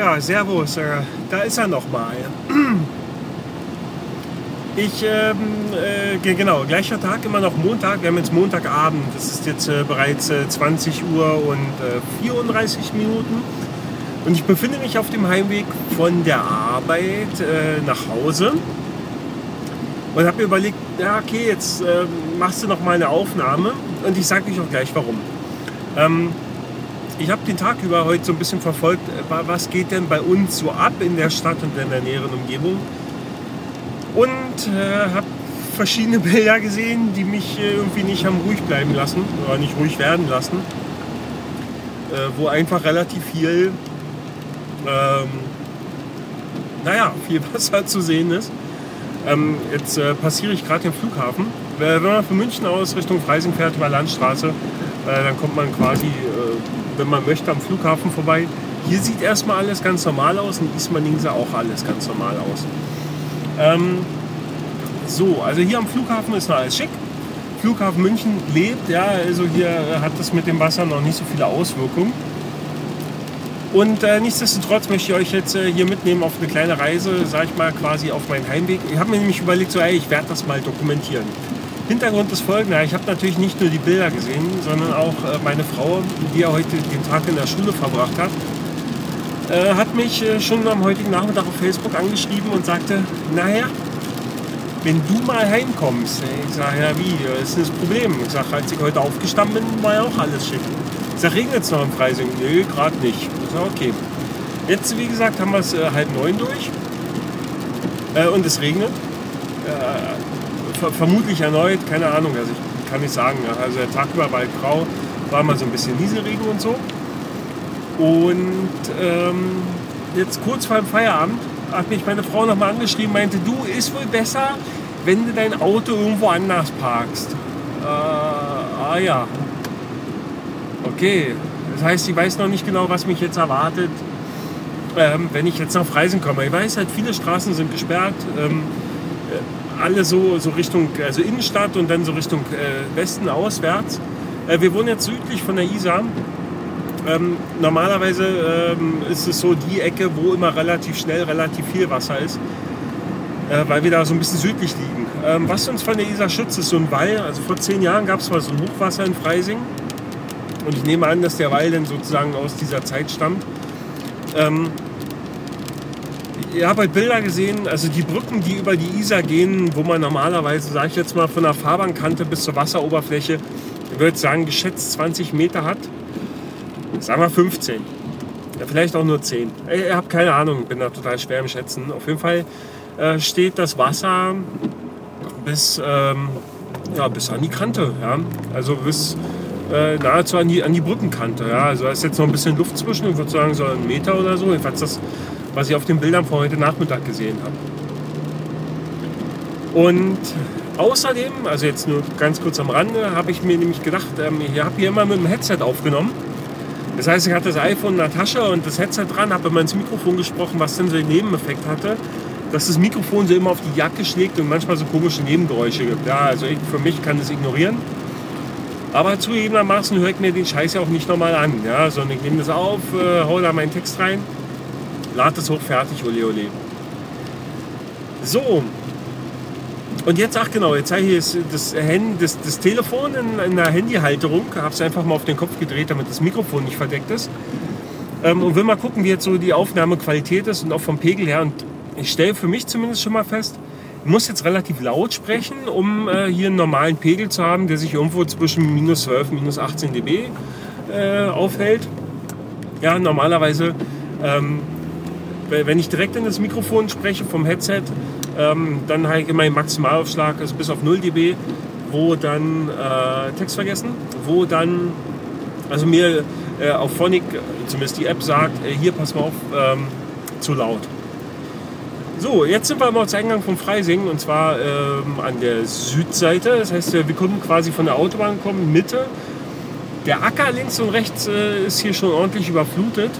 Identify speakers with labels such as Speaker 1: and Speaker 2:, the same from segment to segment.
Speaker 1: Ja, Servus, da ist er nochmal. Ich, ähm, äh, genau, gleicher Tag, immer noch Montag. Wir haben jetzt Montagabend. Das ist jetzt äh, bereits äh, 20 Uhr und 34 äh, Minuten. Und ich befinde mich auf dem Heimweg von der Arbeit äh, nach Hause. Und habe mir überlegt, ja, okay, jetzt äh, machst du noch mal eine Aufnahme. Und ich sage euch auch gleich warum. Ähm, ich habe den Tag über heute so ein bisschen verfolgt, was geht denn bei uns so ab in der Stadt und in der näheren Umgebung und äh, habe verschiedene Bilder gesehen, die mich äh, irgendwie nicht haben ruhig bleiben lassen oder nicht ruhig werden lassen, äh, wo einfach relativ viel, ähm, naja, viel Wasser zu sehen ist. Ähm, jetzt äh, passiere ich gerade den Flughafen. Wenn man von München aus Richtung Freising fährt über Landstraße, äh, dann kommt man quasi, äh, wenn man möchte, am Flughafen vorbei. Hier sieht erstmal alles ganz normal aus, in Ismaning sah auch alles ganz normal aus. Ähm, so, also hier am Flughafen ist noch alles schick. Flughafen München lebt, ja, also hier hat das mit dem Wasser noch nicht so viele Auswirkungen. Und äh, nichtsdestotrotz möchte ich euch jetzt äh, hier mitnehmen auf eine kleine Reise, sage ich mal, quasi auf meinen Heimweg. Ich habe mir nämlich überlegt, so, ey, ich werde das mal dokumentieren. Hintergrund ist folgender, ich habe natürlich nicht nur die Bilder gesehen, sondern auch äh, meine Frau, die ja heute den Tag in der Schule verbracht hat, äh, hat mich äh, schon am heutigen Nachmittag auf Facebook angeschrieben und sagte, naja, wenn du mal heimkommst. Ich sage, ja wie, das ist das Problem. Ich sage, als ich heute aufgestanden bin, war ja auch alles schick. Ich sage, regnet es noch im Freising? Nö, gerade nicht. Ich sage, okay. Jetzt, wie gesagt, haben wir es halb neun durch und es regnet. Ver vermutlich erneut, keine Ahnung, also ich kann nicht sagen. Also der Tag über war grau, war mal so ein bisschen Nieselregen und so. Und ähm, jetzt kurz vor dem Feierabend hat mich meine Frau nochmal angeschrieben, meinte, du, ist wohl besser, wenn du dein Auto irgendwo anders parkst. Äh, ah ja. Okay. Das heißt, sie weiß noch nicht genau, was mich jetzt erwartet, ähm, wenn ich jetzt nach Freisen komme. Ich weiß halt, viele Straßen sind gesperrt. Ähm, äh, alle so, so Richtung, also Innenstadt und dann so Richtung äh, Westen auswärts. Äh, wir wohnen jetzt südlich von der Isar ähm, normalerweise ähm, ist es so die Ecke, wo immer relativ schnell relativ viel Wasser ist, äh, weil wir da so ein bisschen südlich liegen. Ähm, was uns von der Isar schützt, ist so ein Wall. Also vor zehn Jahren gab es mal so ein Hochwasser in Freising. Und ich nehme an, dass der Wall dann sozusagen aus dieser Zeit stammt. Ihr habt halt Bilder gesehen, also die Brücken, die über die Isar gehen, wo man normalerweise, sage ich jetzt mal, von der Fahrbahnkante bis zur Wasseroberfläche, ich würde sagen, geschätzt 20 Meter hat Sagen wir 15. Ja, vielleicht auch nur 10. Ich habe keine Ahnung, bin da total schwer im Schätzen. Auf jeden Fall äh, steht das Wasser bis, ähm, ja, bis an die Kante. Ja? Also bis äh, nahezu an die, an die Brückenkante. Ja? Also da ist jetzt noch ein bisschen Luft zwischen, ich würde sagen so ein Meter oder so. Jedenfalls das, was ich auf den Bildern von heute Nachmittag gesehen habe. Und außerdem, also jetzt nur ganz kurz am Rande, habe ich mir nämlich gedacht, ähm, ich habe hier immer mit dem Headset aufgenommen. Das heißt, ich hatte das iPhone in der Tasche und das Headset dran, habe immer ins Mikrofon gesprochen, was dann so den Nebeneffekt hatte, dass das Mikrofon so immer auf die Jacke schlägt und manchmal so komische Nebengeräusche gibt. Ja, also ich, für mich kann das ignorieren. Aber zugegebenermaßen höre ich mir den Scheiß ja auch nicht nochmal an, ja, sondern ich nehme das auf, äh, hau da meinen Text rein, lade das hoch, fertig, ole ole. So, und jetzt, ach genau, jetzt habe ich das, das, das, das Telefon in, in einer Handyhalterung, habe es einfach mal auf den Kopf gedreht, damit das Mikrofon nicht verdeckt ist. Ähm, und will mal gucken, wie jetzt so die Aufnahmequalität ist und auch vom Pegel her. Und ich stelle für mich zumindest schon mal fest, ich muss jetzt relativ laut sprechen, um äh, hier einen normalen Pegel zu haben, der sich irgendwo zwischen minus 12 und minus 18 dB äh, aufhält. Ja, normalerweise, ähm, wenn ich direkt in das Mikrofon spreche vom Headset, ähm, dann immer den Maximalaufschlag, also bis auf 0 dB, wo dann äh, Text vergessen, wo dann, also mir äh, auf Phonic, zumindest die App sagt, äh, hier pass mal auf, ähm, zu laut. So, jetzt sind wir am Ortseingang von Freising und zwar ähm, an der Südseite. Das heißt, wir kommen quasi von der Autobahn kommen, Mitte. Der Acker links und rechts äh, ist hier schon ordentlich überflutet.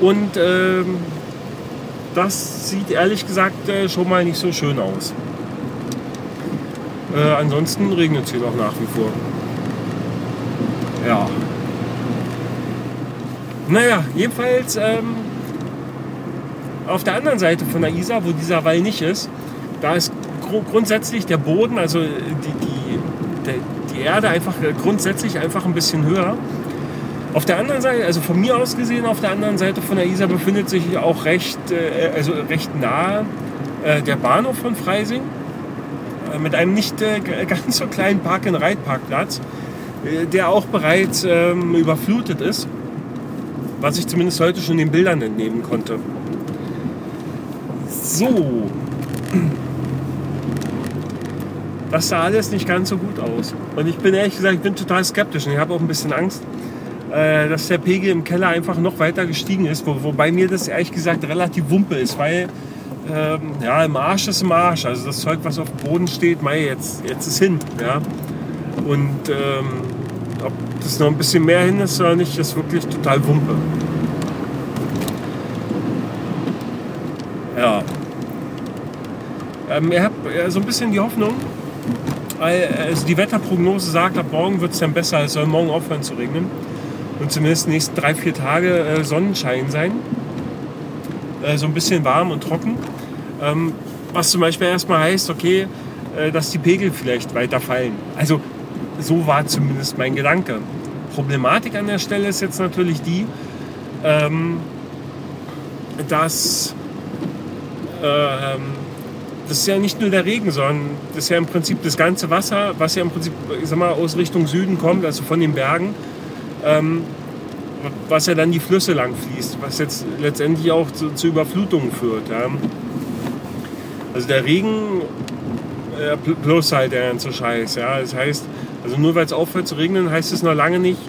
Speaker 1: Und ähm, das sieht ehrlich gesagt äh, schon mal nicht so schön aus. Äh, ansonsten regnet es hier noch nach wie vor. Ja. Naja, jedenfalls ähm, auf der anderen Seite von der Isar, wo dieser Wall nicht ist, da ist gru grundsätzlich der Boden, also die, die, der, die Erde einfach äh, grundsätzlich einfach ein bisschen höher. Auf der anderen Seite, also von mir aus gesehen, auf der anderen Seite von der Isar befindet sich auch recht, äh, also recht nahe äh, der Bahnhof von Freising äh, mit einem nicht äh, ganz so kleinen Park-and-Ride-Parkplatz, äh, der auch bereits ähm, überflutet ist, was ich zumindest heute schon den Bildern entnehmen konnte. So, das sah alles nicht ganz so gut aus. Und ich bin ehrlich gesagt, ich bin total skeptisch und ich habe auch ein bisschen Angst, äh, dass der Pegel im Keller einfach noch weiter gestiegen ist, wo, wobei mir das ehrlich gesagt relativ wumpe ist, weil ähm, ja, im Arsch ist im Arsch. Also das Zeug, was auf dem Boden steht, mei, jetzt, jetzt ist hin. Ja? Und ähm, ob das noch ein bisschen mehr hin ist oder nicht, ist wirklich total wumpe. Ja. Ähm, ich habe äh, so ein bisschen die Hoffnung, also die Wetterprognose sagt, ab morgen wird es dann besser, es soll morgen aufhören zu regnen. Und zumindest die nächsten drei, vier Tage äh, Sonnenschein sein. Äh, so ein bisschen warm und trocken. Ähm, was zum Beispiel erstmal heißt, okay, äh, dass die Pegel vielleicht weiter fallen. Also so war zumindest mein Gedanke. Problematik an der Stelle ist jetzt natürlich die, ähm, dass ähm, das ist ja nicht nur der Regen, sondern das ist ja im Prinzip das ganze Wasser, was ja im Prinzip ich sag mal, aus Richtung Süden kommt, also von den Bergen, ähm, was ja dann die Flüsse lang fließt, was jetzt letztendlich auch zu, zu Überflutungen führt. Ja. Also der Regen äh, plus halt der ganze Scheiß. Ja. Das heißt, also nur weil es aufhört zu regnen, heißt es noch lange nicht,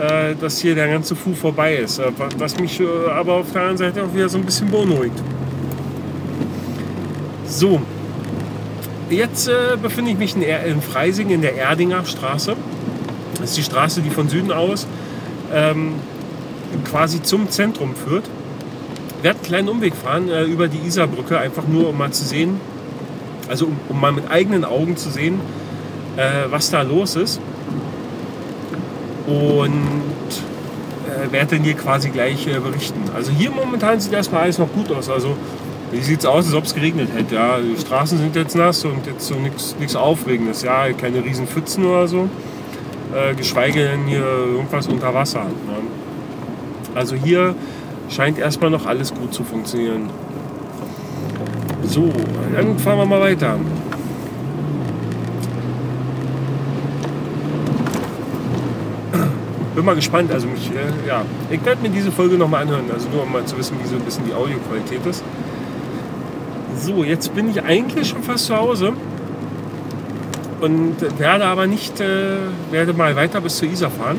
Speaker 1: äh, dass hier der ganze Fu vorbei ist. Äh, was mich äh, aber auf der anderen Seite auch wieder so ein bisschen beunruhigt. So, jetzt äh, befinde ich mich in, in Freising in der Erdinger Straße. Das ist die Straße, die von Süden aus ähm, quasi zum Zentrum führt. Ich werde einen kleinen Umweg fahren äh, über die Isarbrücke, einfach nur um mal zu sehen, also um, um mal mit eigenen Augen zu sehen, äh, was da los ist. Und äh, werde dann hier quasi gleich äh, berichten. Also hier momentan sieht erstmal alles noch gut aus. Also wie sieht es aus, als ob es geregnet hätte? Ja, die Straßen sind jetzt nass und jetzt so nichts Aufregendes. Ja, keine riesen Pfützen oder so. Äh, geschweige denn hier irgendwas unter Wasser. Ne? Also hier scheint erstmal noch alles gut zu funktionieren. So, dann fahren wir mal weiter. Bin mal gespannt. Also mich, äh, ja, ich werde mir diese Folge noch mal anhören. Also nur um mal zu wissen, wie so ein bisschen die Audioqualität ist. So, jetzt bin ich eigentlich schon fast zu Hause und werde aber nicht, äh, werde mal weiter bis zur Isar fahren.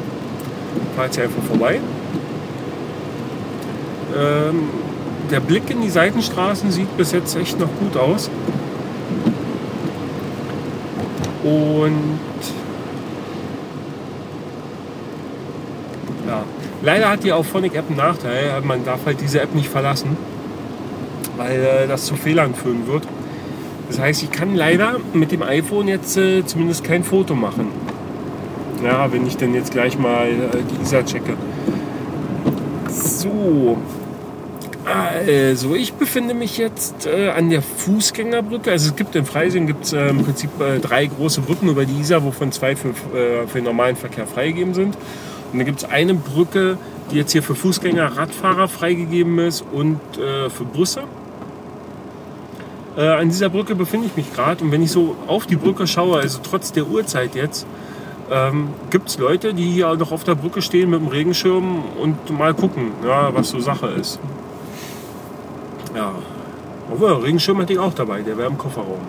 Speaker 1: Fahre jetzt hier einfach vorbei. Ähm, der Blick in die Seitenstraßen sieht bis jetzt echt noch gut aus. Und ja, leider hat die Auphonic App einen Nachteil. Man darf halt diese App nicht verlassen, weil äh, das zu Fehlern führen wird. Das heißt, ich kann leider mit dem iPhone jetzt äh, zumindest kein Foto machen. Ja, wenn ich dann jetzt gleich mal äh, die ISA checke. So. Also, ich befinde mich jetzt äh, an der Fußgängerbrücke. Also, es gibt in Freising gibt's, äh, im Prinzip äh, drei große Brücken über die Isar, wovon zwei für, äh, für den normalen Verkehr freigegeben sind. Und dann gibt es eine Brücke, die jetzt hier für Fußgänger, Radfahrer freigegeben ist und äh, für Busse. Äh, an dieser Brücke befinde ich mich gerade und wenn ich so auf die Brücke schaue, also trotz der Uhrzeit jetzt, ähm, gibt es Leute, die hier noch auf der Brücke stehen mit dem Regenschirm und mal gucken, ja, was so Sache ist. Ja, obwohl, Regenschirm hätte ich auch dabei, der wäre im Kofferraum.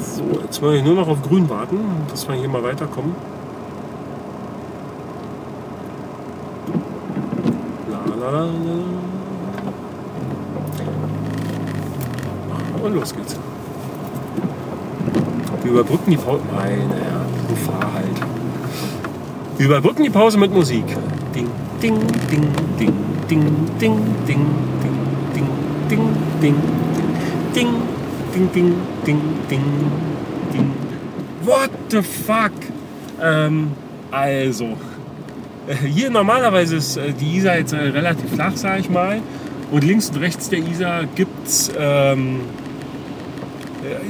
Speaker 1: So, jetzt wollen wir nur noch auf grün warten, dass wir hier mal weiterkommen. La, la, la, und los geht's. Wir überbrücken die Pause. Meine Herren, du fahr halt. Wir überbrücken die Pause mit Musik. Ding, ding, ding, ding, ding, ding, ding, ding, ding, ding, ding, ding, ding, ding, ding, ding, ding. What the fuck? Ähm, also, Äh, hier normalerweise ist äh, die Isar jetzt äh, relativ flach, sage ich mal. Und links und rechts der Isar gibt es, ähm, äh,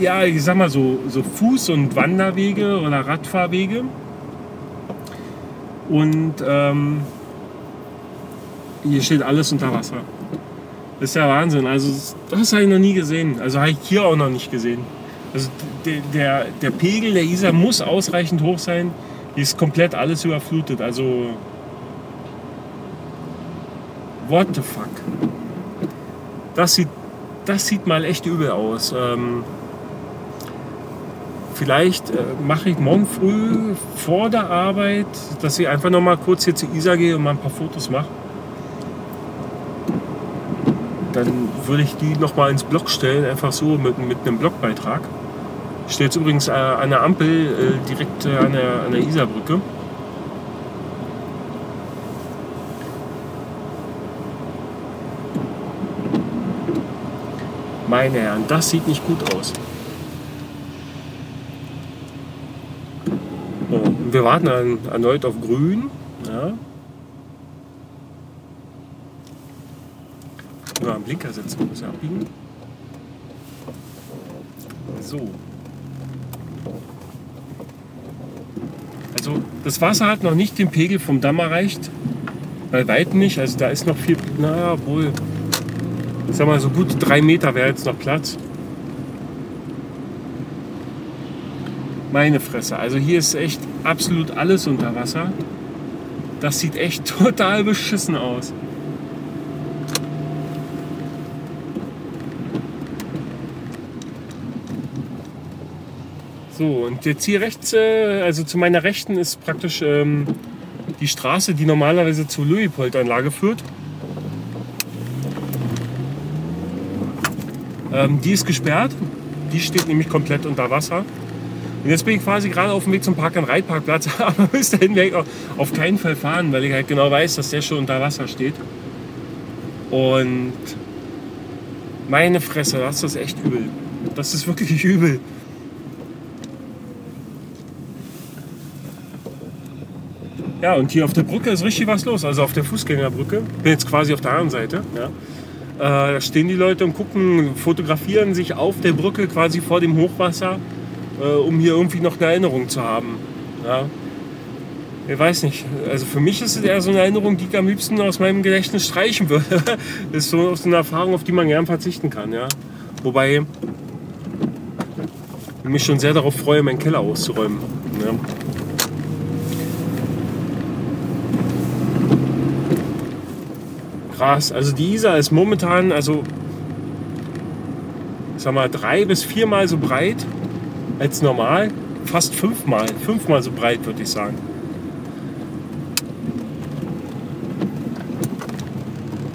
Speaker 1: ja, ich sag mal so, so Fuß- und Wanderwege oder Radfahrwege. Und ähm, hier steht alles unter Wasser. Das ist ja Wahnsinn. Also das habe ich noch nie gesehen. Also habe ich hier auch noch nicht gesehen. Also der, der, der Pegel der Isar muss ausreichend hoch sein. Hier ist komplett alles überflutet. Also what the fuck. Das sieht, das sieht mal echt übel aus. Ähm, vielleicht äh, mache ich morgen früh vor der Arbeit, dass ich einfach noch mal kurz hier zur Isar gehe und mal ein paar Fotos mache dann würde ich die noch mal ins Blog stellen, einfach so mit, mit einem Blogbeitrag. Ich stehe jetzt übrigens äh, an der Ampel äh, direkt äh, an der, an der Isarbrücke. Meine Herren, das sieht nicht gut aus. So, wir warten dann erneut auf Grün. Ja. Nur am Blinker setzen, muss ja abbiegen. So. Also das Wasser hat noch nicht den Pegel vom Damm erreicht. Bei weitem nicht. Also da ist noch viel, naja, wohl, ich sag mal so gut drei Meter wäre jetzt noch Platz. Meine Fresse. Also hier ist echt absolut alles unter Wasser. Das sieht echt total beschissen aus. So, und jetzt hier rechts, äh, also zu meiner Rechten ist praktisch ähm, die Straße, die normalerweise zur Luipold-Anlage führt. Ähm, die ist gesperrt. Die steht nämlich komplett unter Wasser. Und jetzt bin ich quasi gerade auf dem Weg zum Park-and-Ride-Parkplatz, aber bis dahin werde ich auch auf keinen Fall fahren, weil ich halt genau weiß, dass der schon unter Wasser steht. Und meine Fresse, das ist echt übel. Das ist wirklich übel. Ja, und hier auf der Brücke ist richtig was los. Also auf der Fußgängerbrücke. Bin jetzt quasi auf der anderen Seite. Ja. Äh, da stehen die Leute und gucken, fotografieren sich auf der Brücke quasi vor dem Hochwasser, äh, um hier irgendwie noch eine Erinnerung zu haben. Ja. Ich weiß nicht. Also für mich ist es eher so eine Erinnerung, die ich am liebsten aus meinem Gedächtnis streichen würde. das ist so, so eine Erfahrung, auf die man gern verzichten kann. Ja. Wobei ich mich schon sehr darauf freue, meinen Keller auszuräumen. Ja. krass. Also die Isar ist momentan, also ich sag mal, drei bis viermal so breit als normal. Fast fünfmal, fünfmal so breit, würde ich sagen.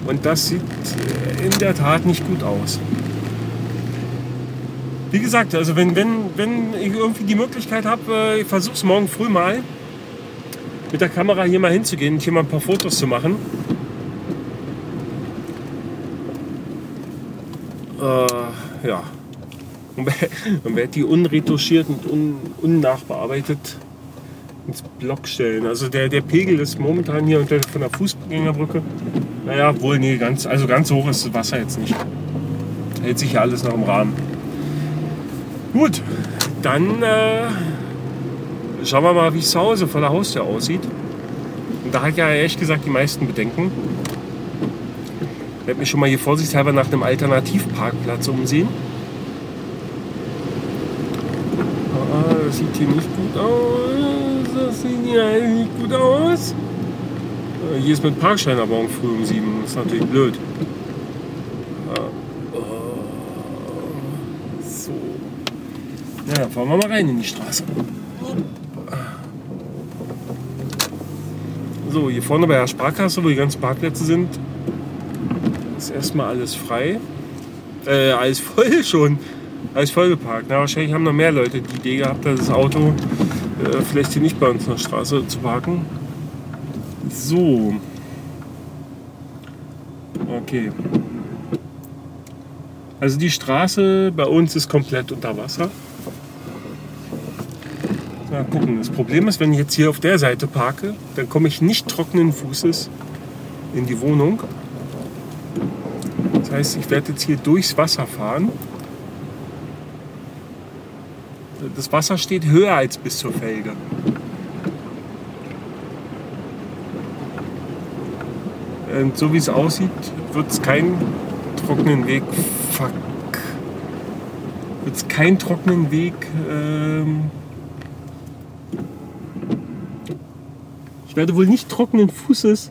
Speaker 1: Und das sieht in der Tat nicht gut aus. Wie gesagt, also wenn, wenn, wenn ich irgendwie die Möglichkeit habe, äh, ich versuche es morgen früh mal mit der Kamera hier mal hinzugehen und hier mal ein paar Fotos zu machen. äh, ja, man wird die unretuschiert und un, unnachbearbeitet ins Block stellen. Also der, der Pegel ist momentan hier unter, von der Fußgängerbrücke. Naja, wohl nee, ganz, also ganz hoch ist das Wasser jetzt nicht. Hält sich ja alles noch im Rahmen. Gut, dann äh, schauen wir mal, wie es zu Hause vor der Haustür aussieht. Und da hat ja ehrlich gesagt die meisten Bedenken. Ich werde mich schon mal hier vorsichtshalber nach einem Alternativparkplatz umsehen. Ah, das sieht hier nicht gut aus. Das sieht hier nicht gut aus. Äh, hier ist mit Parkschein aber um früh um sieben. Das ist natürlich blöd. Ah, oh, so. Na, dann fahren wir mal rein in die Straße. So, hier vorne bei der Sparkasse, wo die ganzen Parkplätze sind, ist erstmal alles frei. Äh, alles voll schon. Alles vollgeparkt. Na, wahrscheinlich haben noch mehr Leute die Idee gehabt, das Auto äh, vielleicht hier nicht bei uns in der Straße zu parken. So. Okay. Also die Straße bei uns ist komplett unter Wasser. Mal gucken. Das Problem ist, wenn ich jetzt hier auf der Seite parke, dann komme ich nicht trockenen Fußes in die Wohnung. Das heißt, ich werde jetzt hier durchs Wasser fahren. Das Wasser steht höher als bis zur Felge. Und so wie es aussieht, wird es keinen trockenen Weg. Fuck. Wird es keinen trockenen Weg. Ähm ich werde wohl nicht trockenen Fußes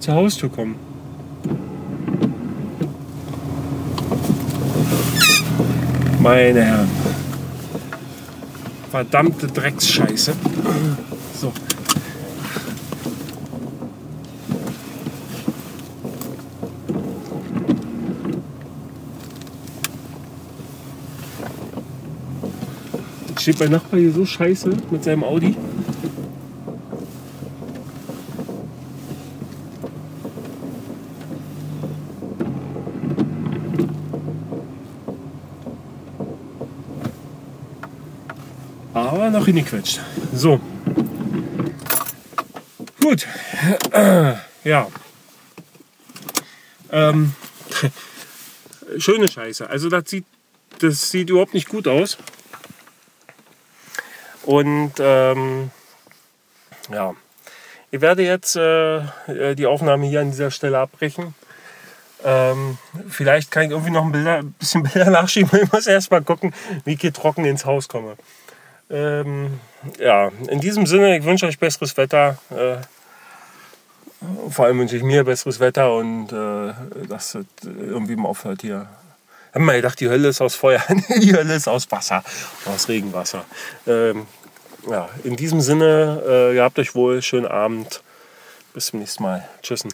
Speaker 1: zur Haustür kommen. Meine Herren. Verdammte Drecksscheiße. So. Steht mein Nachbar hier so scheiße mit seinem Audi. Aber noch hingequetscht. So. Gut. Äh, ja. Ähm, schöne Scheiße. Also das sieht, das sieht überhaupt nicht gut aus. Und ähm, ja, ich werde jetzt äh, die Aufnahme hier an dieser Stelle abbrechen. Ähm, vielleicht kann ich irgendwie noch ein, Bilder, bisschen Bilder nachschieben. Ich muss erst mal gucken, wie ich hier trocken ins Haus komme. Ähm, ja, in diesem Sinne, ich wünsche euch besseres Wetter. Äh, vor allem wünsche ich mir besseres Wetter und äh, dass es irgendwie mal aufhört hier. Ich habe mal gedacht, die Hölle ist aus Feuer. die Hölle ist aus Wasser, aus Regenwasser. Ähm, ja, in diesem Sinne, äh, ihr habt euch wohl, schönen Abend. Bis zum nächsten Mal. Tschüssen.